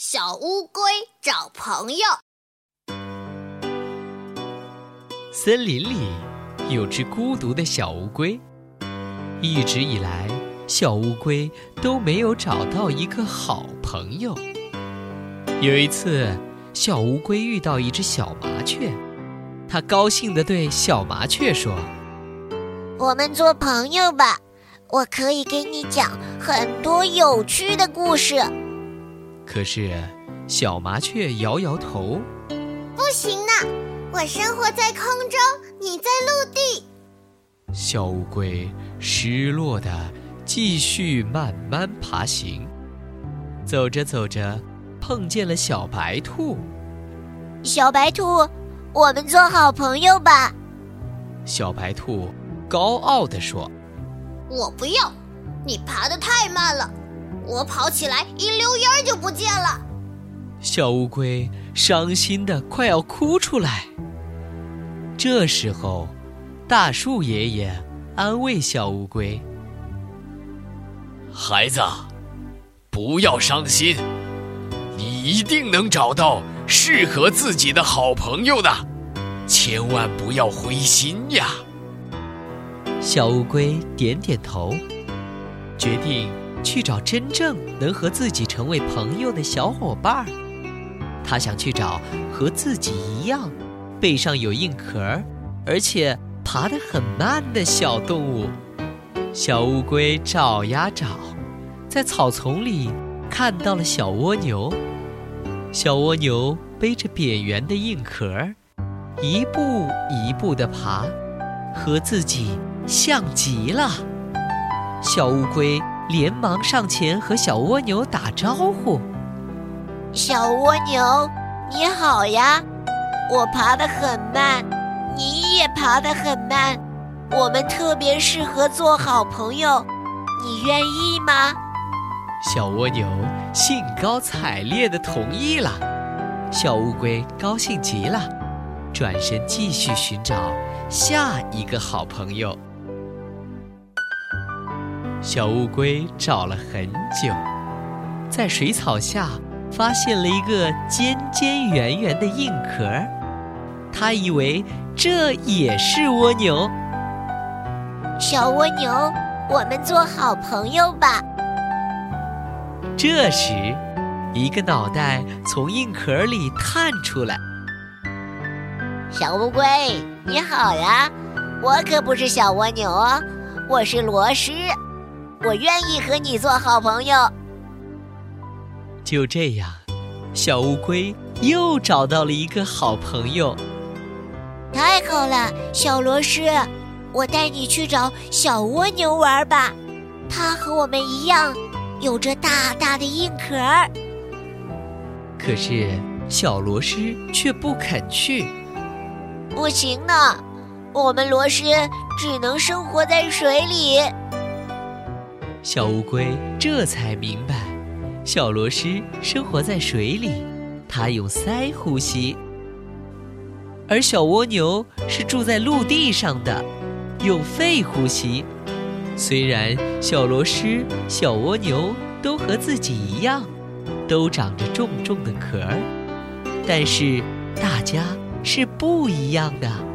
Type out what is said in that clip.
小乌龟找朋友。森林里有只孤独的小乌龟，一直以来，小乌龟都没有找到一个好朋友。有一次，小乌龟遇到一只小麻雀，它高兴地对小麻雀说：“我们做朋友吧，我可以给你讲很多有趣的故事。”可是，小麻雀摇摇头：“不行呢，我生活在空中，你在陆地。”小乌龟失落的继续慢慢爬行，走着走着，碰见了小白兔。小白兔，我们做好朋友吧。小白兔高傲地说：“我不要，你爬得太慢了。”我跑起来一溜烟儿就不见了，小乌龟伤心的快要哭出来。这时候，大树爷爷安慰小乌龟：“孩子，不要伤心，你一定能找到适合自己的好朋友的，千万不要灰心呀。”小乌龟点点头，决定。去找真正能和自己成为朋友的小伙伴儿。他想去找和自己一样，背上有硬壳，而且爬得很慢的小动物。小乌龟找呀找，在草丛里看到了小蜗牛。小蜗牛背着扁圆的硬壳，一步一步地爬，和自己像极了。小乌龟。连忙上前和小蜗牛打招呼：“小蜗牛，你好呀！我爬得很慢，你也爬得很慢，我们特别适合做好朋友，你愿意吗？”小蜗牛兴高采烈地同意了。小乌龟高兴极了，转身继续寻找下一个好朋友。小乌龟找了很久，在水草下发现了一个尖尖圆圆的硬壳，它以为这也是蜗牛。小蜗牛，我们做好朋友吧。这时，一个脑袋从硬壳里探出来。小乌龟，你好呀！我可不是小蜗牛哦，我是螺蛳。我愿意和你做好朋友。就这样，小乌龟又找到了一个好朋友。太好了，小螺丝，我带你去找小蜗牛玩吧。它和我们一样，有着大大的硬壳。可是小螺丝却不肯去。不行呢，我们螺蛳只能生活在水里。小乌龟这才明白，小螺蛳生活在水里，它用鳃呼吸；而小蜗牛是住在陆地上的，用肺呼吸。虽然小螺蛳、小蜗牛都和自己一样，都长着重重的壳儿，但是大家是不一样的。